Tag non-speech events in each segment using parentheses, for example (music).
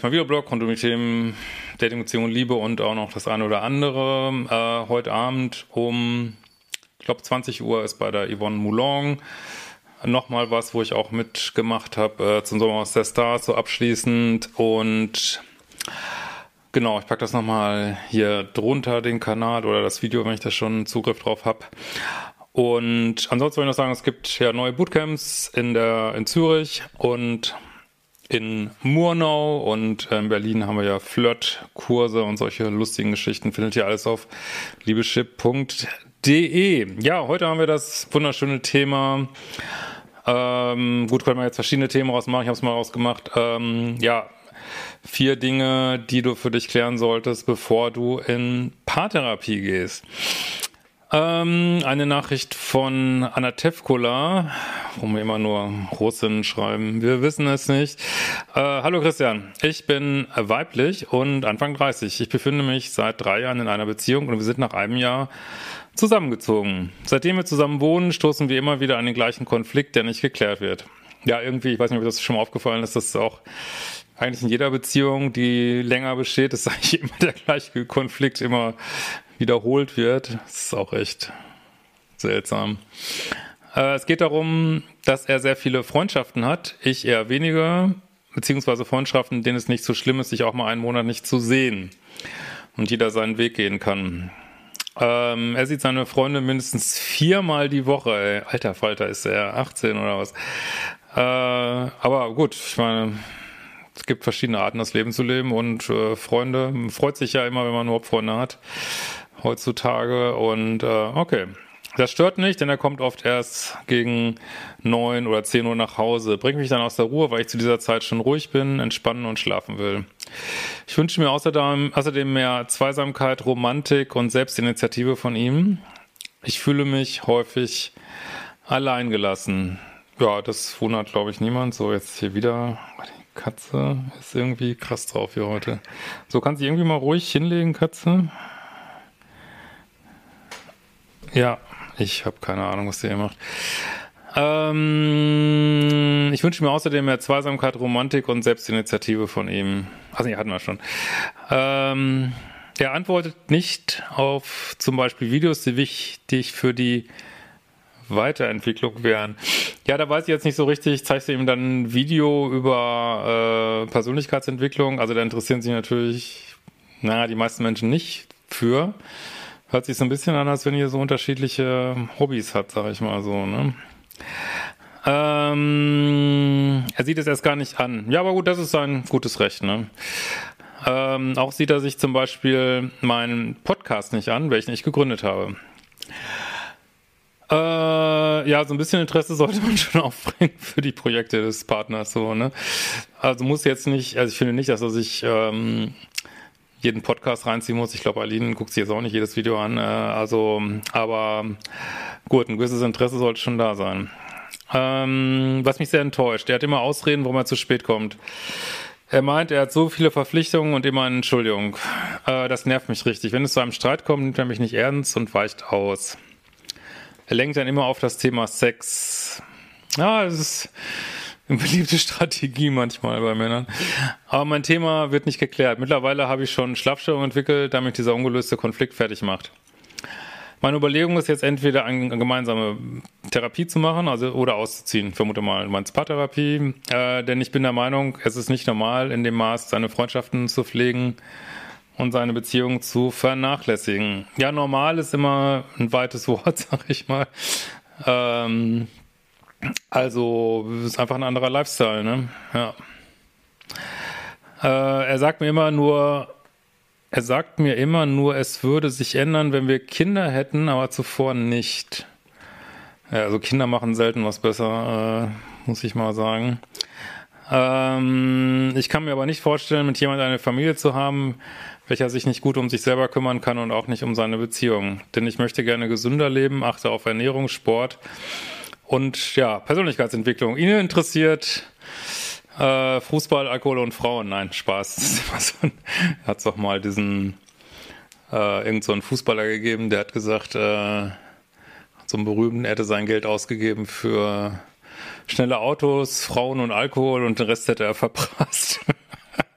Ja, diesmal wieder Blog um die Themen Dating, Beziehung Liebe und auch noch das eine oder andere. Äh, heute Abend um, ich glaube 20 Uhr ist bei der Yvonne Moulon nochmal was, wo ich auch mitgemacht habe äh, zum Sommer aus der Stars so abschließend und Genau, ich packe das nochmal hier drunter, den Kanal oder das Video, wenn ich da schon Zugriff drauf habe. Und ansonsten wollte ich noch sagen, es gibt ja neue Bootcamps in, der, in Zürich und in Murnau und in Berlin haben wir ja Flirt-Kurse und solche lustigen Geschichten. Findet ihr alles auf liebeschip.de. Ja, heute haben wir das wunderschöne Thema. Ähm, gut, können wir jetzt verschiedene Themen rausmachen. Ich habe es mal rausgemacht. Ähm, ja, vier Dinge, die du für dich klären solltest, bevor du in Paartherapie gehst. Ähm, eine Nachricht von Anna Tevkola, wo wir immer nur Russin schreiben. Wir wissen es nicht. Äh, hallo Christian, ich bin weiblich und Anfang 30. Ich befinde mich seit drei Jahren in einer Beziehung und wir sind nach einem Jahr zusammengezogen. Seitdem wir zusammen wohnen, stoßen wir immer wieder an den gleichen Konflikt, der nicht geklärt wird. Ja, irgendwie, ich weiß nicht, ob das schon mal aufgefallen ist, dass das auch eigentlich in jeder Beziehung, die länger besteht, ist (laughs) eigentlich immer der gleiche Konflikt immer wiederholt wird. Das ist auch echt seltsam. Äh, es geht darum, dass er sehr viele Freundschaften hat, ich eher weniger, beziehungsweise Freundschaften, denen es nicht so schlimm ist, sich auch mal einen Monat nicht zu sehen und jeder seinen Weg gehen kann. Ähm, er sieht seine Freunde mindestens viermal die Woche. Ey. Alter Falter, ist er 18 oder was? Äh, aber gut, ich meine, es gibt verschiedene Arten, das Leben zu leben und äh, Freunde, freut sich ja immer, wenn man überhaupt Freunde hat, heutzutage und äh, okay. Das stört nicht, denn er kommt oft erst gegen neun oder zehn Uhr nach Hause, bringt mich dann aus der Ruhe, weil ich zu dieser Zeit schon ruhig bin, entspannen und schlafen will. Ich wünsche mir außerdem, außerdem mehr Zweisamkeit, Romantik und Selbstinitiative von ihm. Ich fühle mich häufig alleingelassen. Ja, das wundert, glaube ich, niemand. So, jetzt hier wieder Katze ist irgendwie krass drauf hier heute. So, kann sie irgendwie mal ruhig hinlegen, Katze? Ja, ich habe keine Ahnung, was der hier macht. Ähm, ich wünsche mir außerdem mehr Zweisamkeit, Romantik und Selbstinitiative von ihm. Also, nee, hatten wir schon. Ähm, er antwortet nicht auf zum Beispiel Videos, die wichtig für die Weiterentwicklung wären. Ja, da weiß ich jetzt nicht so richtig. Zeigst du ihm dann ein Video über äh, Persönlichkeitsentwicklung? Also da interessieren sich natürlich, naja, die meisten Menschen nicht für. Hört sich so ein bisschen an, als wenn ihr so unterschiedliche Hobbys habt, sag ich mal so, ne? Ähm, er sieht es erst gar nicht an. Ja, aber gut, das ist sein gutes Recht, ne? Ähm, auch sieht er sich zum Beispiel meinen Podcast nicht an, welchen ich gegründet habe. Äh, ja, so ein bisschen Interesse sollte man (laughs) schon aufbringen für die Projekte des Partners, so, ne? Also muss jetzt nicht, also ich finde nicht, dass er sich ähm, jeden Podcast reinziehen muss. Ich glaube, Aline guckt sich jetzt auch nicht jedes Video an. Äh, also, aber gut, ein gewisses Interesse sollte schon da sein. Ähm, was mich sehr enttäuscht, er hat immer Ausreden, warum er zu spät kommt. Er meint, er hat so viele Verpflichtungen und immer eine Entschuldigung. Äh, das nervt mich richtig. Wenn es zu einem Streit kommt, nimmt er mich nicht ernst und weicht aus. Er lenkt dann immer auf das Thema Sex. Ja, das ist eine beliebte Strategie manchmal bei Männern. Aber mein Thema wird nicht geklärt. Mittlerweile habe ich schon Schlafstörungen entwickelt, damit dieser ungelöste Konflikt fertig macht. Meine Überlegung ist jetzt entweder eine gemeinsame Therapie zu machen, also oder auszuziehen. Vermute mal, du meinst Paartherapie, äh, denn ich bin der Meinung, es ist nicht normal, in dem Maß seine Freundschaften zu pflegen und seine Beziehung zu vernachlässigen. Ja, normal ist immer ein weites Wort, (laughs) sag ich mal. Ähm, also ist einfach ein anderer Lifestyle, ne? Ja. Äh, er sagt mir immer nur, er sagt mir immer nur, es würde sich ändern, wenn wir Kinder hätten, aber zuvor nicht. Ja, also Kinder machen selten was besser, äh, muss ich mal sagen. Ähm, ich kann mir aber nicht vorstellen, mit jemandem eine Familie zu haben, welcher sich nicht gut um sich selber kümmern kann und auch nicht um seine Beziehung. Denn ich möchte gerne gesünder leben, achte auf Ernährung, Sport und ja, Persönlichkeitsentwicklung. Ihnen interessiert äh, Fußball, Alkohol und Frauen. Nein, Spaß. (laughs) hat es doch mal diesen äh, irgend so einen Fußballer gegeben, der hat gesagt, äh, einen berühmten, er hätte sein Geld ausgegeben für schnelle Autos, Frauen und Alkohol und den Rest hätte er (laughs) verprasst.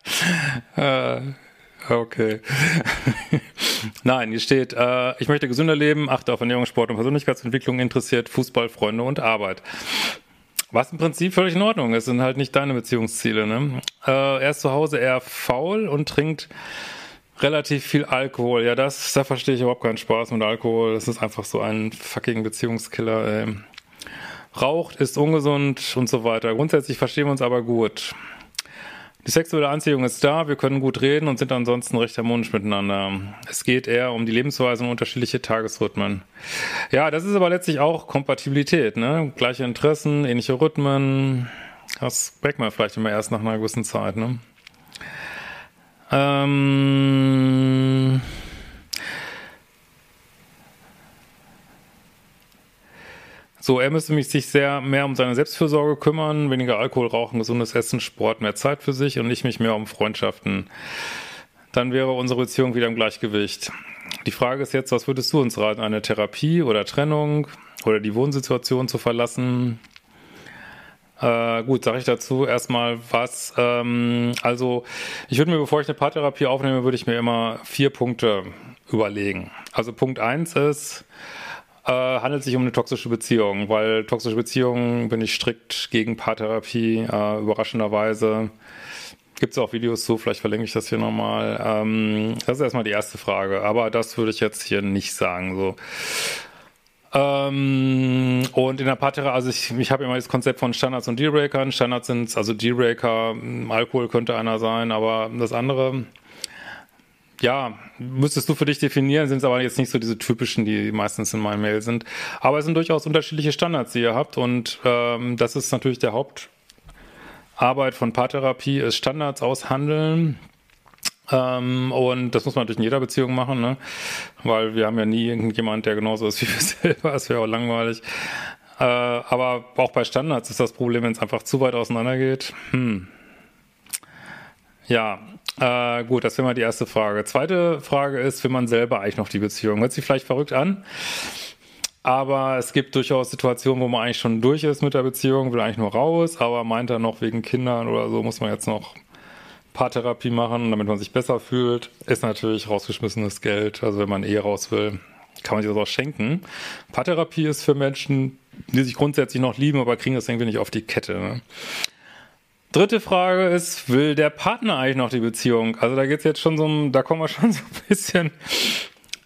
(laughs) äh, okay. (laughs) Nein, hier steht, äh, ich möchte gesünder leben, achte auf Ernährung, Sport und Persönlichkeitsentwicklung, interessiert Fußball, Freunde und Arbeit. Was im Prinzip völlig in Ordnung ist, sind halt nicht deine Beziehungsziele. Ne? Äh, er ist zu Hause eher faul und trinkt relativ viel Alkohol. Ja, das, da verstehe ich überhaupt keinen Spaß mit Alkohol. Das ist einfach so ein fucking Beziehungskiller. Ey. Raucht, ist ungesund und so weiter. Grundsätzlich verstehen wir uns aber gut. Die sexuelle Anziehung ist da, wir können gut reden und sind ansonsten recht harmonisch miteinander. Es geht eher um die Lebensweise und unterschiedliche Tagesrhythmen. Ja, das ist aber letztlich auch Kompatibilität, ne? Gleiche Interessen, ähnliche Rhythmen. Das merkt man vielleicht immer erst nach einer gewissen Zeit, ne? Ähm So, er müsste mich sich sehr mehr um seine Selbstfürsorge kümmern, weniger Alkohol rauchen, gesundes Essen, Sport, mehr Zeit für sich und ich mich mehr um Freundschaften. Dann wäre unsere Beziehung wieder im Gleichgewicht. Die Frage ist jetzt, was würdest du uns raten? Eine Therapie oder Trennung oder die Wohnsituation zu verlassen? Äh, gut, sage ich dazu erstmal was. Ähm, also ich würde mir, bevor ich eine Paartherapie aufnehme, würde ich mir immer vier Punkte überlegen. Also Punkt eins ist, äh, handelt sich um eine toxische Beziehung, weil toxische Beziehungen bin ich strikt gegen Paartherapie, äh, überraschenderweise. Gibt es auch Videos zu, vielleicht verlinke ich das hier nochmal. Ähm, das ist erstmal die erste Frage, aber das würde ich jetzt hier nicht sagen. So. Ähm, und in der Paartherapie, also ich, ich habe immer das Konzept von Standards und Dealbreakern. Standards sind, also Dealbreaker, Alkohol könnte einer sein, aber das andere ja, müsstest du für dich definieren, sind es aber jetzt nicht so diese typischen, die meistens in meinem Mail sind. Aber es sind durchaus unterschiedliche Standards, die ihr habt und ähm, das ist natürlich der Hauptarbeit von Paartherapie, ist Standards aushandeln. Ähm, und das muss man natürlich in jeder Beziehung machen, ne? weil wir haben ja nie irgendjemand, der genauso ist wie wir (laughs) selber, das wäre auch langweilig. Äh, aber auch bei Standards ist das Problem, wenn es einfach zu weit auseinander geht. Hm. Ja, äh, gut, das wäre mal die erste Frage. Zweite Frage ist, will man selber eigentlich noch die Beziehung? Hört sich vielleicht verrückt an, aber es gibt durchaus Situationen, wo man eigentlich schon durch ist mit der Beziehung, will eigentlich nur raus, aber meint er noch wegen Kindern oder so, muss man jetzt noch Paartherapie machen, damit man sich besser fühlt. Ist natürlich rausgeschmissenes Geld. Also wenn man eh raus will, kann man sich das auch schenken. Paartherapie ist für Menschen, die sich grundsätzlich noch lieben, aber kriegen das irgendwie nicht auf die Kette. Ne? Dritte Frage ist, will der Partner eigentlich noch die Beziehung? Also da geht's jetzt schon so, da kommen wir (laughs) schon so ein bisschen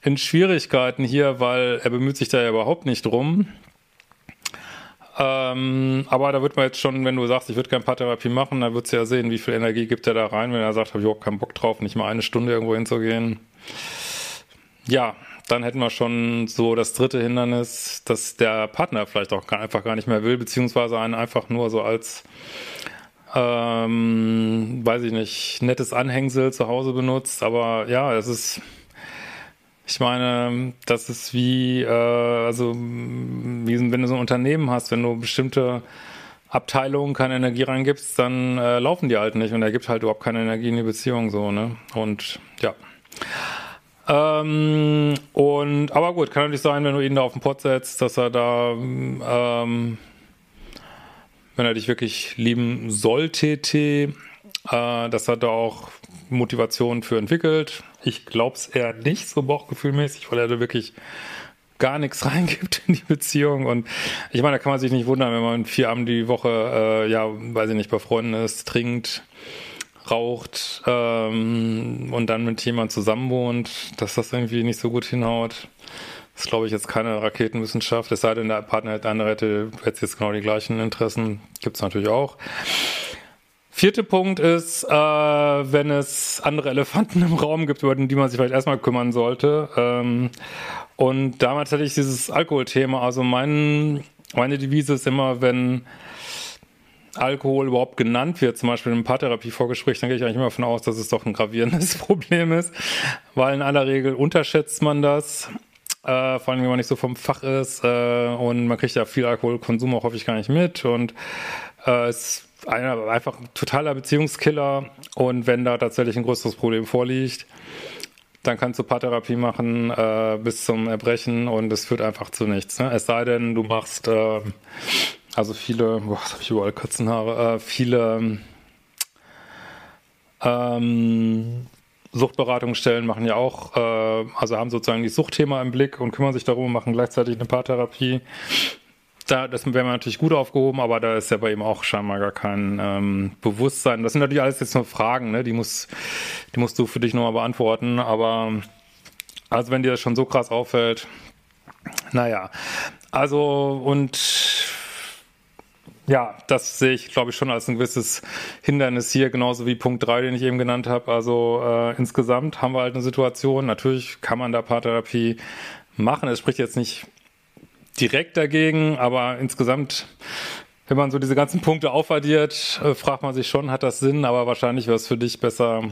in Schwierigkeiten hier, weil er bemüht sich da ja überhaupt nicht drum. Ähm, aber da wird man jetzt schon, wenn du sagst, ich würde gerne Paartherapie machen, dann würdest du ja sehen, wie viel Energie gibt er da rein, wenn er sagt, habe ich überhaupt keinen Bock drauf, nicht mal eine Stunde irgendwo hinzugehen. Ja, dann hätten wir schon so das dritte Hindernis, dass der Partner vielleicht auch einfach gar nicht mehr will, beziehungsweise einen einfach nur so als ähm, weiß ich nicht, nettes Anhängsel zu Hause benutzt, aber ja, es ist, ich meine, das ist wie, äh, also, wie, wenn du so ein Unternehmen hast, wenn du bestimmte Abteilungen keine Energie reingibst, dann äh, laufen die halt nicht und er gibt halt überhaupt keine Energie in die Beziehung so, ne? Und ja. Ähm, und aber gut, kann natürlich sein, wenn du ihn da auf den Pott setzt, dass er da ähm, wenn er dich wirklich lieben sollte, äh, dass er da auch Motivation für entwickelt. Ich glaube es eher nicht so bauchgefühlmäßig, weil er da wirklich gar nichts (laughs) reingibt in die Beziehung. Und ich meine, da kann man sich nicht wundern, wenn man vier Abend die Woche, äh, ja, weiß ich nicht, bei Freunden ist, trinkt, raucht ähm, und dann mit jemandem zusammenwohnt, dass das irgendwie nicht so gut hinhaut. Das ist, glaube ich, jetzt keine Raketenwissenschaft. Es sei denn, der Partner hat andere hätte jetzt genau die gleichen Interessen. Gibt es natürlich auch. Vierter Punkt ist, äh, wenn es andere Elefanten (laughs) im Raum gibt, über die man sich vielleicht erstmal kümmern sollte. Ähm, und damals hatte ich dieses Alkoholthema. Also mein, meine Devise ist immer, wenn Alkohol überhaupt genannt wird, zum Beispiel im Paartherapie-Vorgespräch, dann gehe ich eigentlich immer davon aus, dass es doch ein gravierendes (laughs) Problem ist, weil in aller Regel unterschätzt man das, äh, vor allem wenn man nicht so vom Fach ist äh, und man kriegt ja viel Alkoholkonsum auch häufig gar nicht mit und äh, ist einer, einfach ein totaler Beziehungskiller und wenn da tatsächlich ein größeres Problem vorliegt, dann kannst du Paartherapie machen äh, bis zum Erbrechen und es führt einfach zu nichts. Ne? Es sei denn, du machst äh, also viele, boah, habe ich überall Katzenhaare, äh, viele ähm, Suchtberatungsstellen machen ja auch, äh, also haben sozusagen die Suchtthema im Blick und kümmern sich darum, machen gleichzeitig eine Paartherapie. Da, das wäre natürlich gut aufgehoben, aber da ist ja bei ihm auch scheinbar gar kein ähm, Bewusstsein. Das sind natürlich alles jetzt nur Fragen, ne? Die muss, die musst du für dich nochmal beantworten. Aber also wenn dir das schon so krass auffällt, naja. Also und ja, das sehe ich, glaube ich, schon als ein gewisses Hindernis hier, genauso wie Punkt 3, den ich eben genannt habe. Also äh, insgesamt haben wir halt eine Situation, natürlich kann man da Paartherapie machen. Es spricht jetzt nicht direkt dagegen, aber insgesamt, wenn man so diese ganzen Punkte aufaddiert, äh, fragt man sich schon, hat das Sinn, aber wahrscheinlich wäre es für dich besser,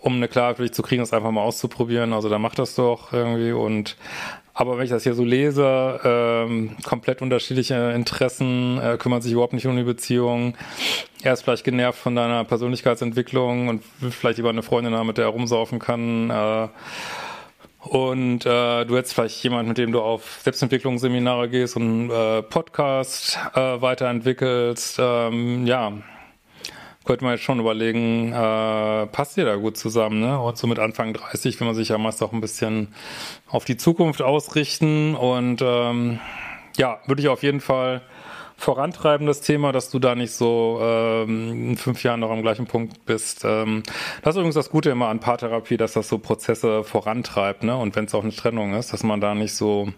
um eine Klarheit für dich zu kriegen, das einfach mal auszuprobieren. Also da macht das doch irgendwie und aber wenn ich das hier so lese, ähm, komplett unterschiedliche Interessen, äh, kümmert sich überhaupt nicht um die Beziehung. Er ist vielleicht genervt von deiner Persönlichkeitsentwicklung und will vielleicht lieber eine Freundin haben, mit der er rumsaufen kann. Äh, und äh, du hättest vielleicht jemand, mit dem du auf Selbstentwicklungsseminare gehst und äh, Podcast äh, weiterentwickelst. Ähm, ja, könnte man jetzt schon überlegen, äh, passt ihr da gut zusammen, ne? Und so mit Anfang 30 will man sich ja meist auch ein bisschen auf die Zukunft ausrichten und ähm, ja, würde ich auf jeden Fall vorantreiben, das Thema, dass du da nicht so ähm, in fünf Jahren noch am gleichen Punkt bist. Ähm, das ist übrigens das Gute immer an Paartherapie, dass das so Prozesse vorantreibt, ne? Und wenn es auch eine Trennung ist, dass man da nicht so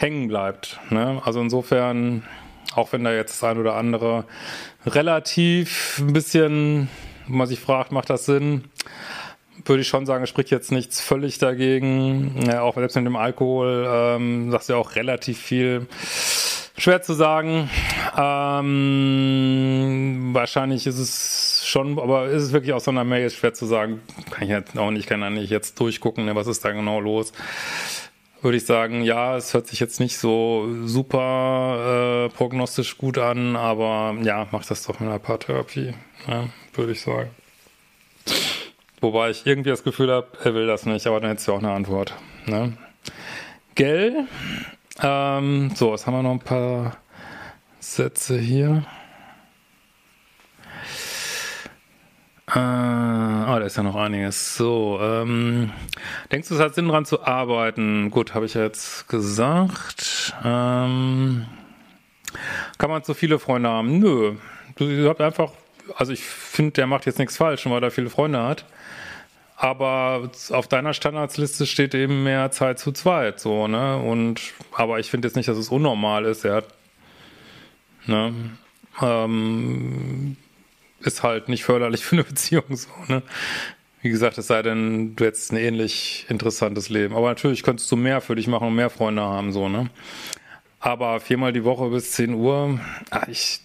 hängen bleibt. Ne? Also insofern auch wenn da jetzt das ein oder andere relativ ein bisschen, wo man sich fragt, macht das Sinn? Würde ich schon sagen, es spricht jetzt nichts völlig dagegen. Ja, auch selbst mit dem Alkohol ähm, sagst du ja auch relativ viel. Schwer zu sagen. Ähm, wahrscheinlich ist es schon, aber ist es wirklich aus so einer Mail schwer zu sagen. Kann ich jetzt auch nicht, kann ja nicht jetzt durchgucken, ne, was ist da genau los würde ich sagen, ja, es hört sich jetzt nicht so super äh, prognostisch gut an, aber ja, mach das doch mit einer Paartherapie, ja, würde ich sagen. Wobei ich irgendwie das Gefühl habe, er will das nicht, aber dann hättest du auch eine Antwort. Ne? Gell? Ähm, so, jetzt haben wir noch ein paar Sätze hier. Äh, ah, da ist ja noch einiges. So, ähm, denkst du, es hat Sinn, daran zu arbeiten? Gut, habe ich ja jetzt gesagt. Ähm, kann man zu viele Freunde haben? Nö. Du, du habt einfach, also ich finde, der macht jetzt nichts falsch, weil er viele Freunde hat. Aber auf deiner Standardsliste steht eben mehr Zeit zu zweit, so, ne? Und, aber ich finde jetzt nicht, dass es unnormal ist. Er hat, ne? Ähm, ist halt nicht förderlich (laughs) für eine Beziehung so, ne? Wie gesagt, es sei denn, du hättest ein ähnlich interessantes Leben. Aber natürlich könntest du mehr für dich machen und mehr Freunde haben, so, ne? Aber viermal die Woche bis 10 Uhr, ach, ich,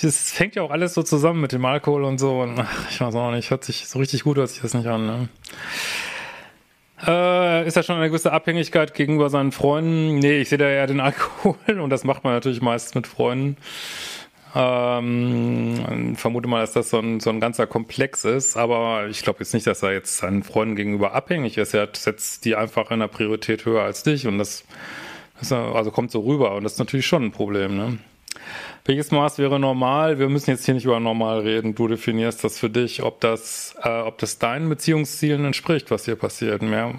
es fängt ja auch alles so zusammen mit dem Alkohol und so. Und ach, ich weiß auch nicht, hört sich so richtig gut hört sich das nicht an, ne? Äh, ist da schon eine gewisse Abhängigkeit gegenüber seinen Freunden? Nee, ich sehe da eher den (laughs) Alkohol und das macht man natürlich meist mit Freunden. Ähm, vermute mal, dass das so ein, so ein ganzer Komplex ist, aber ich glaube jetzt nicht, dass er jetzt seinen Freunden gegenüber abhängig ist. Er setzt die einfach in der Priorität höher als dich und das, das also kommt so rüber und das ist natürlich schon ein Problem. Ne? Welches Maß wäre normal? Wir müssen jetzt hier nicht über normal reden. Du definierst das für dich, ob das, äh, ob das deinen Beziehungszielen entspricht, was hier passiert. Mehr,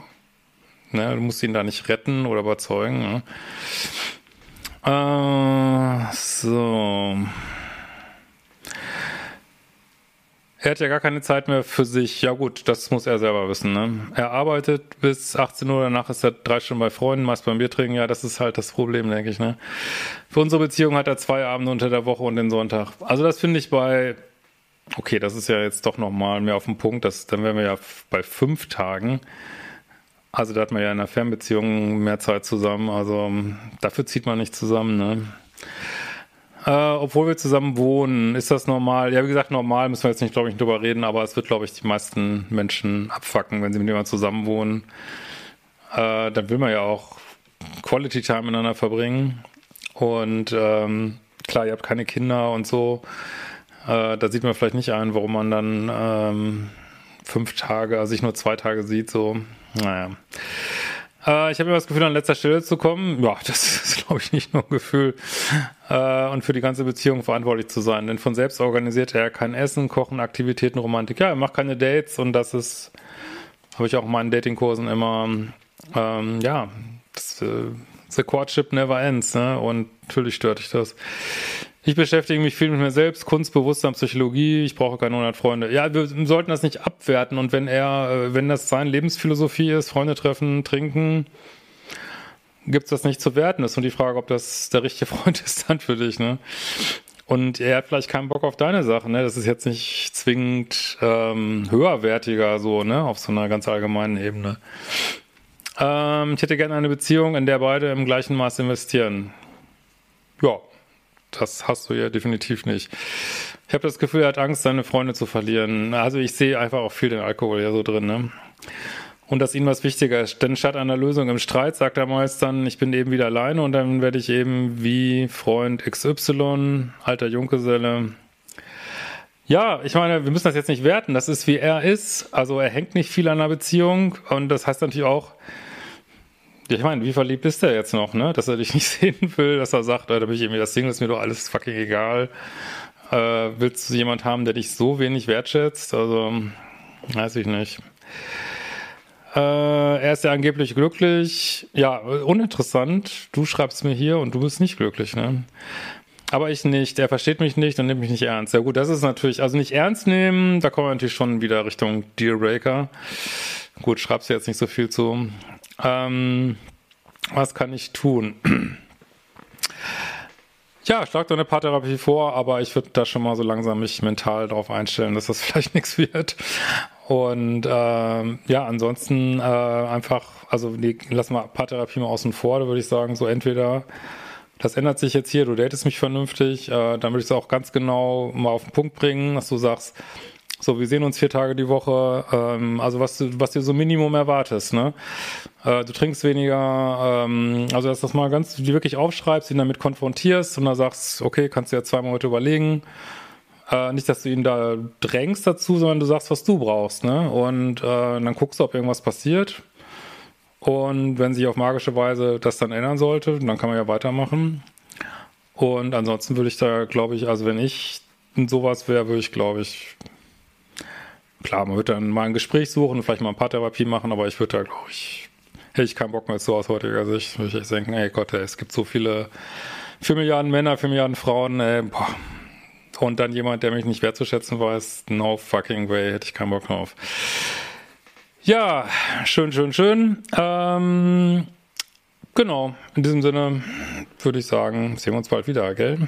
Ne? Du musst ihn da nicht retten oder überzeugen. Ne? Äh, so. Er hat ja gar keine Zeit mehr für sich. Ja gut, das muss er selber wissen. Ne? Er arbeitet bis 18 Uhr, danach ist er drei Stunden bei Freunden, meist beim Bier trinken. Ja, das ist halt das Problem, denke ich. Ne? Für unsere Beziehung hat er zwei Abende unter der Woche und den Sonntag. Also das finde ich bei, okay, das ist ja jetzt doch nochmal mehr auf den Punkt. Das, dann wären wir ja bei fünf Tagen. Also da hat man ja in einer Fernbeziehung mehr Zeit zusammen. Also dafür zieht man nicht zusammen. Ne? Äh, obwohl wir zusammen wohnen, ist das normal? Ja, wie gesagt, normal müssen wir jetzt nicht, glaube ich, drüber reden, aber es wird, glaube ich, die meisten Menschen abfacken, wenn sie mit jemandem zusammen wohnen. Äh, dann will man ja auch Quality Time miteinander verbringen. Und ähm, klar, ihr habt keine Kinder und so. Äh, da sieht man vielleicht nicht ein, warum man dann ähm, fünf Tage, also sich nur zwei Tage sieht, so. Naja. Äh, ich habe immer das Gefühl, an letzter Stelle zu kommen. Ja, (laughs) das ist, glaube ich, nicht nur ein Gefühl. Äh, und für die ganze Beziehung verantwortlich zu sein. Denn von selbst organisiert er kein Essen, Kochen, Aktivitäten, Romantik. Ja, er macht keine Dates und das ist, habe ich auch in meinen Datingkursen immer, ähm, ja, das, äh, the courtship never ends. Ne? Und natürlich stört dich das. Ich beschäftige mich viel mit mir selbst, Kunst, Bewusstsein, Psychologie. Ich brauche keine 100 Freunde. Ja, wir sollten das nicht abwerten. Und wenn er, äh, wenn das seine Lebensphilosophie ist, Freunde treffen, trinken, gibt's das nicht zu werten. Das ist nur die Frage, ob das der richtige Freund (laughs) ist dann für dich, ne? Und er hat vielleicht keinen Bock auf deine Sachen, ne? Das ist jetzt nicht zwingend ähm, höherwertiger, so, ne? Auf so einer ganz allgemeinen Ebene. Ähm, ich hätte gerne eine Beziehung, in der beide im gleichen Maß investieren. Ja, das hast du ja definitiv nicht. Ich habe das Gefühl, er hat Angst, seine Freunde zu verlieren. Also ich sehe einfach auch viel den Alkohol ja so drin, ne? Und dass ihm was wichtiger ist. Denn statt einer Lösung im Streit sagt er meist dann, ich bin eben wieder alleine und dann werde ich eben wie Freund XY, alter Junggeselle. Ja, ich meine, wir müssen das jetzt nicht werten. Das ist wie er ist. Also er hängt nicht viel an einer Beziehung und das heißt natürlich auch, ich meine, wie verliebt ist er jetzt noch, ne? Dass er dich (laughs) nicht sehen will, dass er sagt, da bin ich irgendwie das Single, ist mir doch alles fucking egal. Äh, willst du jemand haben, der dich so wenig wertschätzt? Also, weiß ich nicht. Äh, er ist ja angeblich glücklich. Ja, uninteressant. Du schreibst mir hier und du bist nicht glücklich, ne? Aber ich nicht. Er versteht mich nicht und nimmt mich nicht ernst. Ja gut, das ist natürlich, also nicht ernst nehmen, da kommen wir natürlich schon wieder Richtung Dealbreaker. Gut, schreibst du jetzt nicht so viel zu. Ähm, was kann ich tun? Ja, schlag doch eine Paartherapie vor, aber ich würde da schon mal so langsam mich mental darauf einstellen, dass das (laughs) vielleicht nichts wird. Und ähm, ja, ansonsten äh, einfach, also nee, lass mal Paartherapie mal außen vor, da würde ich sagen, so entweder das ändert sich jetzt hier, du datest mich vernünftig, äh, dann würde ich es auch ganz genau mal auf den Punkt bringen, dass du sagst, so, wir sehen uns vier Tage die Woche. Ähm, also was du, was du so Minimum erwartest, ne? Äh, du trinkst weniger, ähm, also dass du das mal ganz, die wirklich aufschreibst, ihn damit konfrontierst und dann sagst, okay, kannst du ja zwei Monate überlegen. Äh, nicht, dass du ihn da drängst dazu, sondern du sagst, was du brauchst, ne? Und äh, dann guckst du, ob irgendwas passiert. Und wenn sich auf magische Weise das dann ändern sollte, dann kann man ja weitermachen. Und ansonsten würde ich da, glaube ich, also wenn ich sowas wäre, würde ich, glaube ich, klar, man wird dann mal ein Gespräch suchen, vielleicht mal ein paar Therapie machen, aber ich würde da, glaube ich, hätte ich keinen Bock mehr zu aus heutiger Sicht. Würde ich echt denken, ey Gott, ey, es gibt so viele, vier Milliarden Männer, vier Milliarden Frauen, ey, boah. Und dann jemand, der mich nicht wertzuschätzen weiß, no fucking way, hätte ich keinen Bock drauf. Ja, schön, schön, schön. Ähm, genau, in diesem Sinne würde ich sagen, sehen wir uns bald wieder, gell?